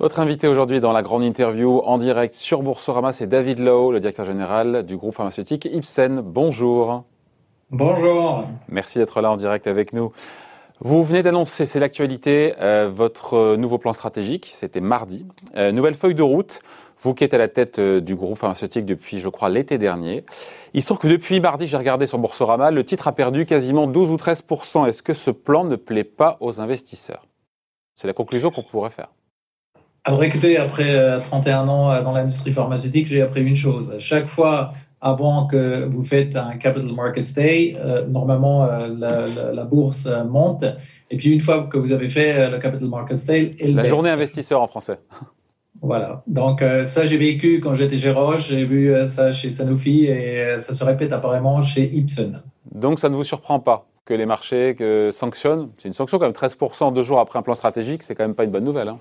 Votre invité aujourd'hui dans la grande interview en direct sur Boursorama, c'est David Lowe, le directeur général du groupe pharmaceutique Ipsen. Bonjour. Bonjour. Merci d'être là en direct avec nous. Vous venez d'annoncer, c'est l'actualité, euh, votre nouveau plan stratégique. C'était mardi. Euh, nouvelle feuille de route. Vous qui êtes à la tête euh, du groupe pharmaceutique depuis, je crois, l'été dernier. Il se trouve que depuis mardi, j'ai regardé sur Boursorama, le titre a perdu quasiment 12 ou 13% Est-ce que ce plan ne plaît pas aux investisseurs? C'est la conclusion qu'on pourrait faire. Alors écoutez, après 31 euh, ans euh, dans l'industrie pharmaceutique, j'ai appris une chose. Chaque fois avant que vous faites un Capital Markets Day, euh, normalement la, bourse monte. Et puis une fois que vous avez fait le Capital Markets Day, elle La journée investisseur en français. Voilà. Donc ça, j'ai vécu quand j'étais chez Roche, j'ai vu ça chez Sanofi et ça se répète apparemment chez Ipsen. Donc ça ne vous surprend pas que les marchés que sanctionnent? C'est une sanction quand même 13% deux jours après un plan stratégique, c'est quand même pas une bonne nouvelle. Hein.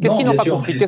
Qu'est-ce qu'ils n'ont pas compris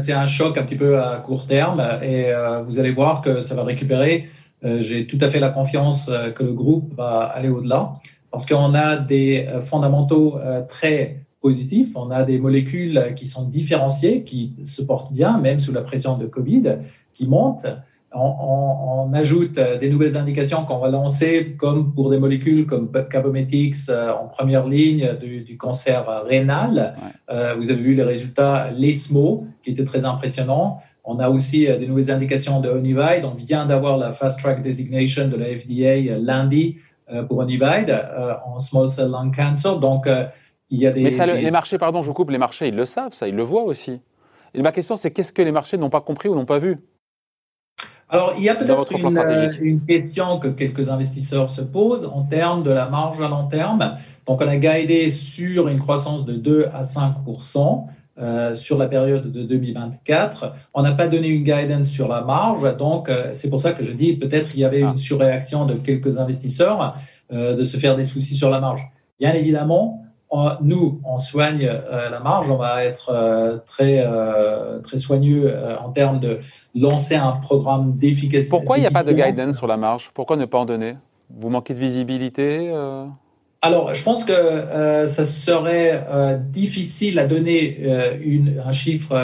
C'est un, choc un petit peu à court terme et euh, vous allez voir que ça va récupérer. Euh, j'ai tout à fait la confiance euh, que le groupe va aller au-delà parce qu'on a des fondamentaux très positifs. On a des molécules qui sont différenciées, qui se portent bien, même sous la pression de Covid, qui montent on, ajoute euh, des nouvelles indications qu'on va lancer, comme pour des molécules comme Cabometyx euh, en première ligne du, cancer rénal. Euh, vous avez vu les résultats l'ESMO, qui était très impressionnant. On a aussi des nouvelles indications de Onivide. On vient d'avoir la Fast Track Designation de la FDA lundi pour Onivide en small cell lung cancer. Donc, il y a des. Mais ça, les marchés, pardon, je vous coupe, les marchés, ils le savent, ça, ils le voient aussi. Et ma question, c'est qu'est-ce que les marchés n'ont pas compris ou n'ont pas vu? Alors, il y a peut-être une, euh, une, question que quelques investisseurs se posent en termes de la marge à long terme. Donc, on a guidé sur une croissance de 2 à 5% euh, sur la période de 2024. On n'a pas donné une guidance sur la marge, donc euh, c'est pour ça que je dis peut-être il y avait ah. une surréaction de quelques investisseurs euh, de se faire des soucis sur la marge. Bien évidemment, nous, on soigne euh, la marge, on va être euh, très, euh, très soigneux en termes de lancer un programme d'efficacité. Pourquoi il n'y a pas de guidance sur la marge? Pourquoi ne pas en donner? Vous manquez de visibilité alors, je pense que ça serait difficile à donner une, un chiffre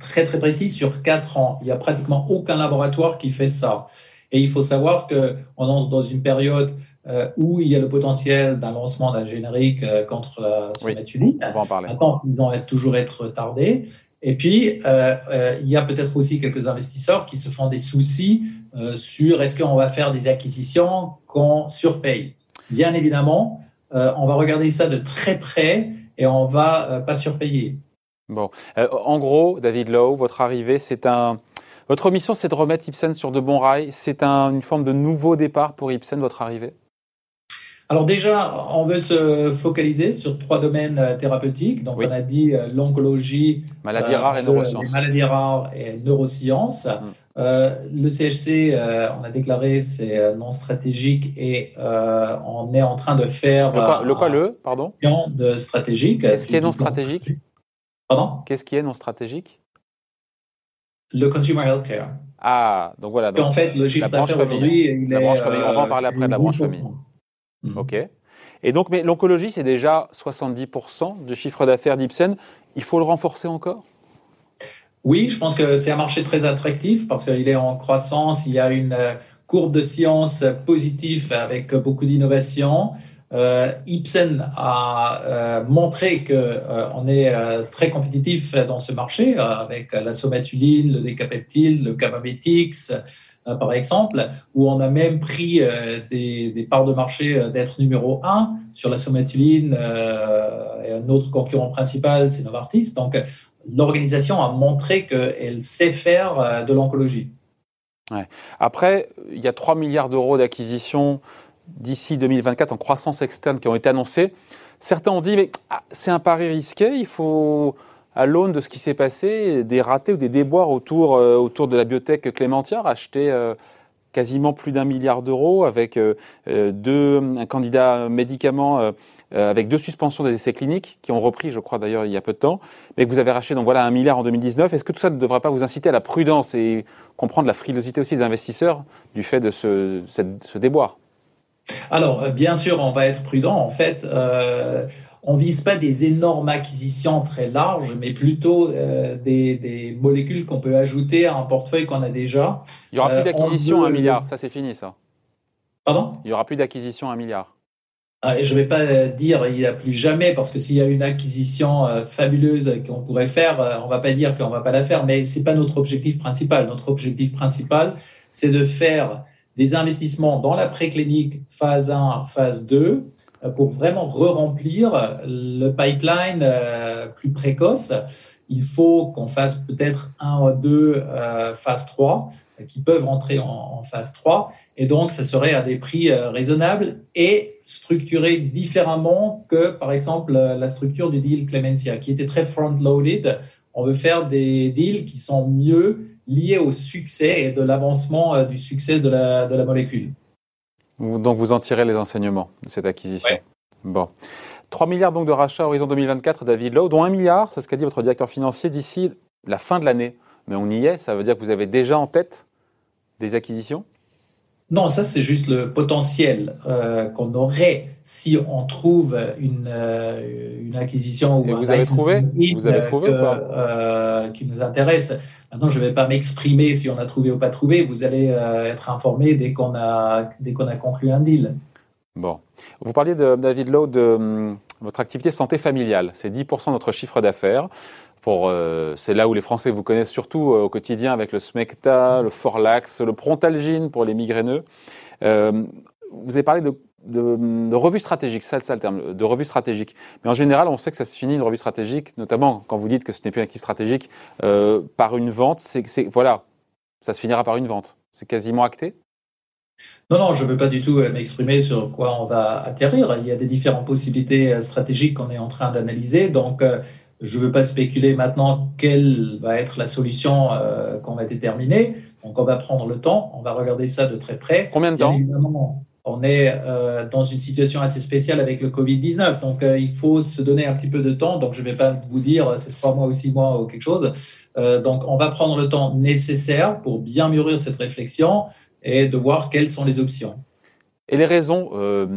très très précis sur quatre ans. Il n'y a pratiquement aucun laboratoire qui fait ça. Et il faut savoir qu'on entre dans une période euh, où il y a le potentiel d'un lancement d'un générique euh, contre la somatulite. on va en parler. Maintenant, ils ont toujours être retardés. Et puis, euh, euh, il y a peut-être aussi quelques investisseurs qui se font des soucis euh, sur est-ce qu'on va faire des acquisitions qu'on surpaye. Bien évidemment, on va regarder ça de très près et on va pas surpayer. Bon, en gros, David Lowe, votre arrivée, c'est un, votre mission, c'est de remettre Ipsen sur de bons rails. C'est un, une forme de nouveau départ pour Ipsen, votre arrivée? Alors déjà, on veut se focaliser sur trois domaines euh, thérapeutiques. Donc on a dit euh, l'oncologie, maladies rares et euh, neurosciences. maladies rares et neurosciences. Mm. le CHC, on a déclaré c'est non stratégique et on est en train de faire le quoi, le pardon? de stratégique. Qu'est-ce qui est non stratégique? Pardon? Qu'est-ce qui est non stratégique? Le consumer healthcare. Ah, donc voilà. Donc, en fait, le chiffre d'affaires aujourd'hui, il est, on va en parler après de la branche famille. Mhm. OK. Et donc, mais l'oncologie, c'est déjà 70% du chiffre d'affaires d'Ipsen. Il faut le renforcer encore? Oui, je pense que c'est un marché très attractif parce qu'il est en croissance. Il y a une euh, courbe de science positive avec beaucoup d'innovation. Euh, Ipsen a euh, montré qu'on euh, on est euh, très compétitif dans ce marché avec la somatuline, le décapeptile, le Cabametix, euh, par exemple, où on a même pris euh, des, parts de marché euh, d'être numéro un sur la somatuline et un autre concurrent principal, c'est Novartis. Donc, l'organisation a montré qu'elle sait faire de l'oncologie. Après, il y a 3 milliards d'euros d'acquisition d'ici 2024 en croissance externe qui ont été annoncés. Certains ont dit, mais ah, c'est un pari risqué, il faut à l'aune de ce qui s'est passé, des ratés ou des déboires autour, euh, autour de la biotech Clémentière, acheté euh, quasiment plus d'un milliard d'euros avec euh, deux un candidat médicaments avec deux suspensions des essais cliniques qui ont repris, je crois d'ailleurs, il y a peu de temps, mais que vous avez racheté donc voilà un milliard en 2019. Est-ce que tout ça ne devrait pas vous inciter à la prudence et comprendre la frilosité aussi des investisseurs du fait de ce, ce déboire? Alors, bien sûr, on va être prudent. En fait, on vise pas des énormes acquisitions très larges, mais plutôt euh, des, molécules qu'on peut ajouter à un portefeuille qu'on a déjà. Il n'y aura plus d'acquisition à un milliard, ça c'est fini ça. Pardon? Il n'y aura plus d'acquisition à un milliard. Ah, je ne vais pas dire il n'y a plus jamais, parce que s'il y a une acquisition fabuleuse qu'on pourrait faire, on ne va pas dire qu'on ne va pas la faire, mais ce n'est pas notre objectif principal. Notre objectif principal, c'est de faire des investissements dans la préclinique phase 1, phase 2, euh, pour vraiment re-remplir le pipeline euh, plus précoce. Il faut qu'on fasse peut-être un ou deux euh, phase 3 qui peuvent rentrer en, phase 3. Et donc, ça serait à des prix raisonnables et structuré différemment que, par exemple, la structure du deal Clemencia, qui était très front-loaded. On veut faire des deals qui sont mieux liés au succès et de l'avancement du succès de la, de la molécule. Donc vous en tirez les enseignements de cette acquisition. Bon. 3 milliards donc de rachats horizon 2024, David Lowe, dont 1 milliard, c'est ce qu'a dit votre directeur financier, d'ici la fin de l'année. Mais on y est, ça veut dire que vous avez déjà en tête des acquisitions? Non, ça c'est juste le potentiel euh, qu'on aurait si on trouve une, euh, une acquisition ou Et vous avez trouvé? Vous avez trouvé ou pas? euh, qui nous intéresse. Maintenant, je ne vais pas m'exprimer si on a trouvé ou pas trouvé. Vous allez être informé dès qu'on a, dès qu'on a conclu un deal. Bon. Vous parliez, de, David Lowe, de hum, votre activité santé familiale. C'est 10% de notre chiffre d'affaires. Euh, c'est là où les Français vous connaissent surtout euh, au quotidien avec le Smecta, le Forlax, le Prontalgine pour les migraineux. vous avez parlé de revue stratégique, ça, ça le terme, de revue stratégique. Mais en général, on sait que ça se finit une revue stratégique, notamment quand vous dites que ce n'est plus un actif stratégique, euh, par une vente. Voilà, ça se finira par une vente. C'est quasiment acté? Non, non, je ne veux pas du tout euh, m'exprimer sur quoi on va atterrir. Il y a des différentes possibilités euh, stratégiques qu'on est en train d'analyser. Donc, je ne veux pas spéculer maintenant quelle va être la solution qu'on va déterminer. Donc, on va prendre le temps, on va regarder ça de très près. Combien de temps? On est euh, dans une situation assez spéciale avec le Covid-19. Donc, euh, il faut se donner un petit peu de temps. Donc, je ne vais pas vous dire euh, c'est trois mois ou six mois ou quelque chose. donc, on va prendre le temps nécessaire pour bien mûrir cette réflexion et de voir quelles sont les options. Et les raisons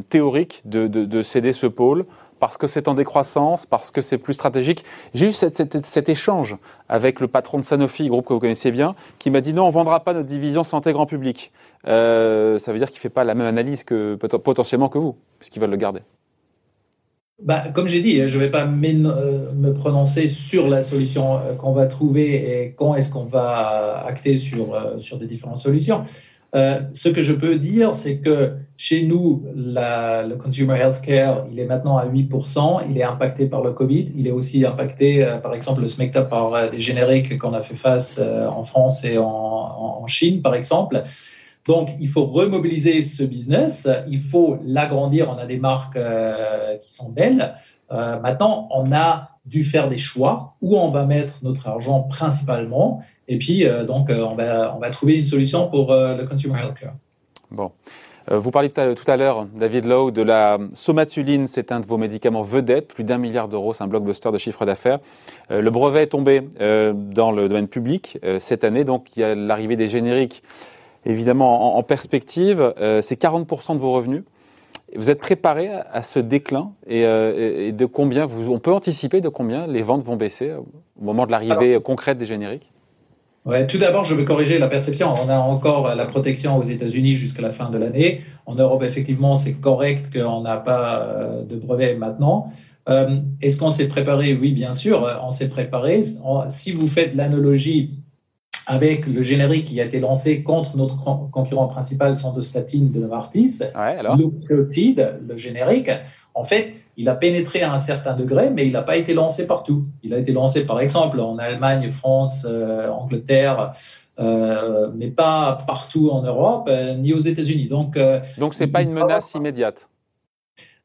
théoriques de, céder ce pôle parce que c'est en décroissance, parce que c'est plus stratégique. J'ai eu cet, échange avec le patron de Sanofi, groupe que vous connaissez bien, qui m'a dit non, on ne vendra pas notre division santé grand public. Euh, ça veut dire qu'il ne fait pas la même analyse que potentiellement que vous, puisqu'ils veulent le garder. Bah, comme j'ai dit, je ne vais pas euh, me prononcer sur la solution euh, qu'on va trouver et quand est-ce qu'on va acter sur, sur des différentes solutions. Euh, ce que je peux dire, c'est que chez nous, le consumer healthcare, il est maintenant à 8%. Il est impacté par le Covid. Il est aussi impacté, euh, par exemple, le SMECTA par euh, des génériques qu'on a fait face en France et en, Chine, par exemple. Donc, il faut remobiliser ce business. Il faut l'agrandir. On a des marques qui sont belles. maintenant, on a dû faire des choix où on va mettre notre argent principalement? Et puis, euh, donc, euh, on, va, on va trouver une solution pour euh, le consumer healthcare. Bon. Vous parliez tout à l'heure, David Lowe, de la somatuline. C'est un de vos médicaments vedettes, plus d'un milliard d'euros, c'est un blockbuster de chiffre d'affaires. Le brevet est tombé dans le domaine public cette année, donc il y a l'arrivée des génériques, évidemment, en, perspective. C'est 40% de vos revenus. Vous êtes préparé à ce déclin? Et, de combien on peut anticiper de combien les ventes vont baisser au moment de l'arrivée concrète des génériques? Tout d'abord, je veux corriger la perception. On a encore la protection aux États-Unis jusqu'à la fin de l'année. En Europe, effectivement, c'est correct qu'on n'a pas euh, de brevet maintenant. Euh, Est-ce qu'on s'est préparé? Oui, bien sûr, on s'est préparé. Si vous faites l'analogie avec le générique qui a été lancé contre notre concurrent principal, Sandostatine de Novartis, ouais, le générique, en fait, il a pénétré à un certain degré, mais il n'a pas été lancé partout. Il a été lancé, par exemple, en Allemagne, France, euh, Angleterre, euh, mais pas partout en Europe, euh, ni aux États-Unis. Donc, donc c'est pas une menace immédiate?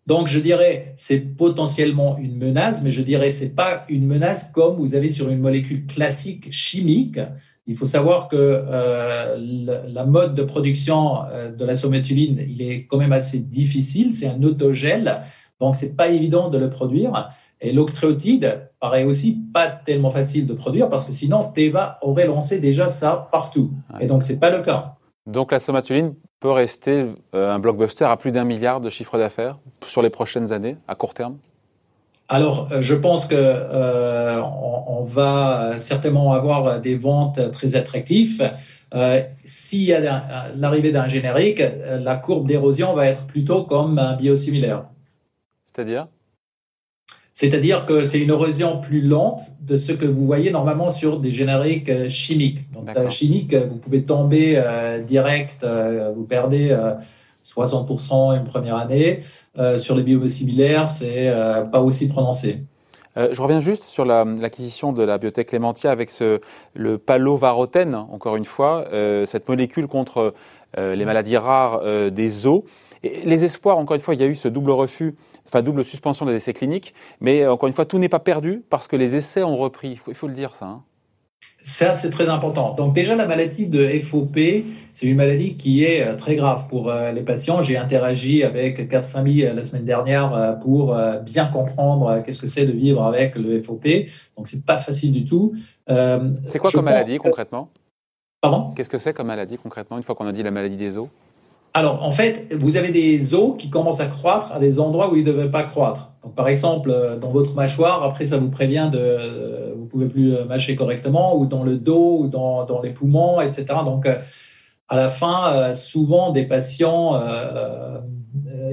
Donc, je dirais, c'est potentiellement une menace, mais je dirais, c'est pas une menace comme vous avez sur une molécule classique chimique. Il faut savoir que la mode de production de la sométuline, il est quand même assez difficile. C'est un autogel donc, c'est pas évident de le produire. Et l'octréotide paraît aussi pas tellement facile de produire parce que sinon, Teva aurait lancé déjà ça partout. Et donc, c'est pas le cas. Donc, la somatuline peut rester euh, un blockbuster à plus d'un milliard de chiffre d'affaires sur les prochaines années, à court terme? Alors, je pense que on, va certainement avoir des ventes très attractives. S'il y a l'arrivée d'un générique, la courbe d'érosion va être plutôt comme un biosimilaire. C'est-à-dire? C'est-à-dire que c'est une érosion plus lente de ce que vous voyez normalement sur des génériques euh, chimiques. Donc, euh, chimique, vous pouvez tomber euh, direct, vous perdez 60% une première année. sur les biosimilaires, c'est pas aussi prononcé. je reviens juste sur l'acquisition de la biotech Clémentia avec le palovarotène, encore une fois, cette molécule contre les maladies rares des os. Les espoirs, encore une fois, il y a eu ce double refus enfin double suspension des essais cliniques. Mais euh, encore une fois, tout n'est pas perdu parce que les essais ont repris. Il faut, le dire, ça. Hein. Ça, c'est très important. Donc déjà, la maladie de FOP, c'est une maladie qui est euh, très grave pour euh, les patients. J'ai interagi avec quatre familles la semaine dernière pour bien comprendre qu'est-ce que c'est de vivre avec le FOP. Donc c'est pas facile du tout. c'est quoi comme maladie concrètement? Pardon? Qu'est-ce que c'est comme maladie concrètement une fois qu'on a dit la maladie des os? Alors, en fait, vous avez des os qui commencent à croître à des endroits où ils ne devaient pas croître. Donc, par exemple, euh, dans votre mâchoire, après, ça vous prévient de, euh, pouvez plus euh, mâcher correctement, ou dans le dos, ou dans, dans les poumons, etc. Donc, à la fin, souvent, des patients,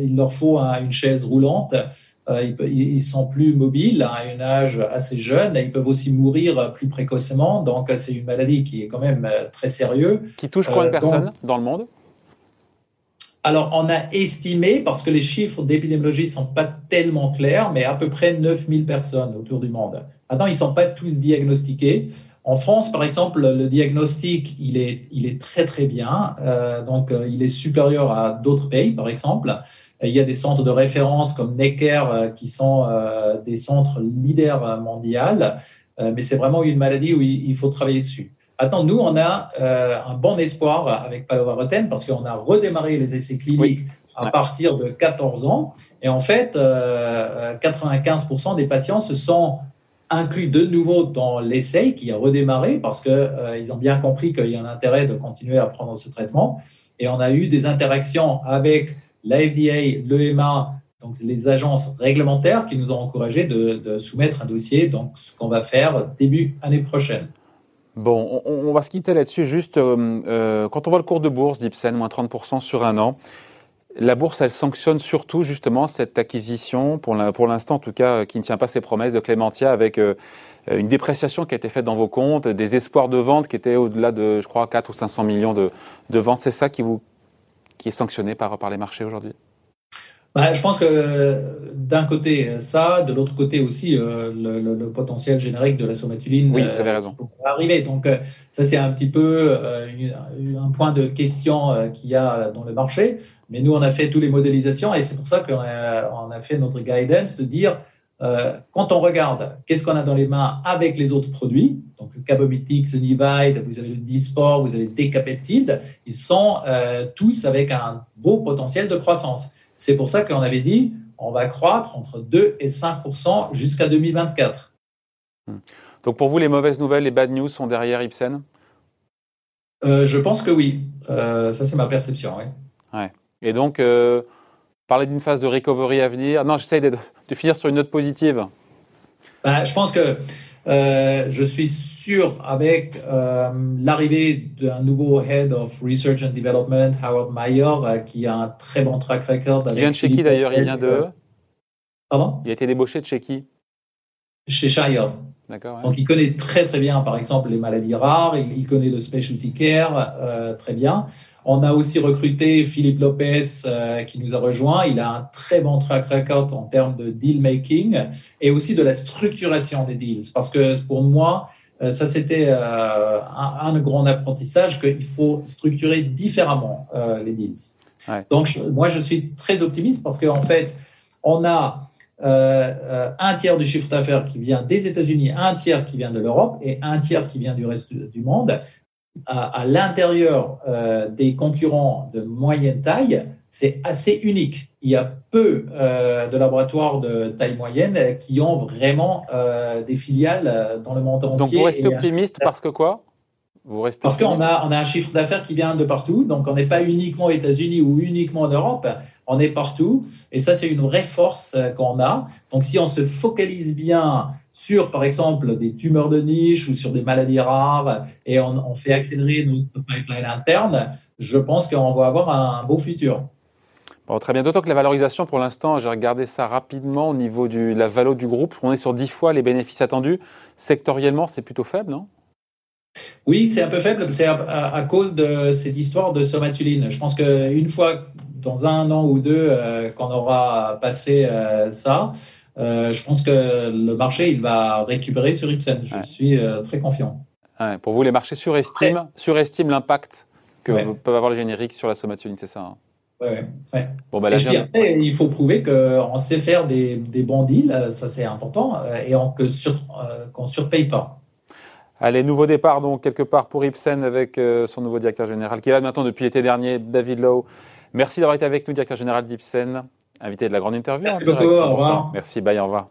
il leur faut une chaise roulante. ils, sont plus mobiles à un âge assez jeune. Et ils peuvent aussi mourir plus précocement. Donc, c'est une maladie qui est quand même très sérieuse. Qui touche combien de personnes dans le monde? Alors, on a estimé, parce que les chiffres d'épidémiologie ne sont pas tellement clairs, mais à peu près 9000 personnes autour du monde. Maintenant, ils ne sont pas tous diagnostiqués. En France, par exemple, le diagnostic, il est, il est très, très bien. Euh, donc, euh, il est supérieur à d'autres pays, par exemple. Il y a des centres de référence comme Necker euh, qui sont des centres leaders mondiaux. mais c'est vraiment une maladie où il faut travailler dessus. Attends, nous, on a euh, un bon espoir avec palovarotène parce qu'on a redémarré les essais cliniques à partir de 14 ans. Et en fait, 95% euh, des patients se sont inclus de nouveau dans l'essai qui a redémarré parce qu'ils euh, ont bien compris qu'il y a un intérêt de continuer à prendre ce traitement. Et on a eu des interactions avec la FDA, l'EMA, donc les agences réglementaires qui nous ont encouragé de, de soumettre un dossier, donc ce qu'on va faire début année prochaine. Bon, on, va se quitter là-dessus. Juste, euh, euh, quand on voit le cours de bourse d'Ipsen, moins 30% sur un an, la bourse, elle sanctionne surtout justement cette acquisition, pour l'instant en tout cas, qui ne tient pas ses promesses de Clémentia, avec euh, une dépréciation qui a été faite dans vos comptes, des espoirs de vente qui étaient au-delà de, je crois, 4 ou 500 millions de, ventes. C'est ça qui, vous, qui est sanctionné par les marchés aujourd'hui? Bah, je pense que d'un côté, ça, de l'autre côté aussi, euh, le, potentiel générique de la somatuline oui, euh, raison. arriver. Donc, euh, ça, c'est un petit peu un point de question qu'il y a dans le marché. Mais nous, on a fait toutes les modélisations et c'est pour ça qu'on a, on a fait notre guidance de dire quand on regarde qu'est-ce qu'on a dans les mains avec les autres produits, donc le Cabomitix, le Nivide, vous avez le Disport, vous avez le Decapeptide, ils sont tous avec un beau potentiel de croissance. C'est pour ça qu'on avait dit on va croître entre 2 et 5% jusqu'à 2024. Hmm. Donc pour vous, les mauvaises nouvelles, les bad news sont derrière Ipsen euh, Je pense que oui. Euh, ça, c'est ma perception. Oui. Ouais. Et donc, euh, parler d'une phase de recovery à venir. Non, j'essaie de, de, finir sur une note positive. Ben, je pense que je suis avec euh, l'arrivée d'un nouveau Head of Research and Development, Howard Mayer, euh, qui a un très bon track record. il vient de chez qui d'ailleurs? Il vient de. Pardon? Il a été débauché de chez qui? Chez Shire. D'accord. Donc il connaît très très bien, par exemple, les maladies rares, il, connaît le specialty care euh, très bien. On a aussi recruté Philippe Lopez qui nous a rejoint. Il a un très bon track record en termes de deal making et aussi de la structuration des deals. Parce que pour moi, euh, ça, c'était euh, un, grand apprentissage qu'il faut structurer différemment euh, les deals. Donc, moi, je suis très optimiste parce qu'en fait, on a un tiers du chiffre d'affaires qui vient des États-Unis, un tiers qui vient de l'Europe et un tiers qui vient du reste du monde. À, l'intérieur des concurrents de moyenne taille, c'est assez unique. Il y a peu euh, de laboratoires de taille moyenne qui ont vraiment euh, des filiales dans le monde entier. Donc vous restez optimiste parce que quoi? Vous restez Parce qu'on a, on a un chiffre d'affaires qui vient de partout, donc on n'est pas uniquement aux États-Unis ou uniquement en Europe, on est partout, et ça c'est une vraie force euh, qu'on a. Donc si on se focalise bien sur, par exemple, des tumeurs de niche ou sur des maladies rares, et on, on fait accélérer notre pipeline interne, je pense qu'on va avoir un beau futur. Bon, très bien. D'autant que la valorisation, pour l'instant, j'ai regardé ça rapidement au niveau de la valo du groupe. On est sur 10 fois les bénéfices attendus. Sectoriellement, c'est plutôt faible, non? Oui, c'est un peu faible. C'est à, cause de cette histoire de somatuline. Je pense qu'une fois, dans un an ou deux, euh, qu'on aura passé euh, ça, euh, je pense que le marché, il va récupérer sur Ipsen. Je suis très confiant. pour vous, les marchés surestiment, surestiment l'impact que peuvent avoir les génériques sur la somatuline, c'est ça hein? Ouais, ouais. Bon, bah, il faut prouver qu'on sait faire des, des, bons deals, ça c'est important, euh, et qu'on ne euh, surpaye pas. Allez, nouveau départ donc quelque part pour Ipsen avec euh, son nouveau directeur général qui est là maintenant depuis l'été dernier, David Lowe. Merci d'avoir été avec nous, directeur général d'Ipsen, invité de la grande interview. Merci beaucoup, au revoir. Merci, bye, au revoir.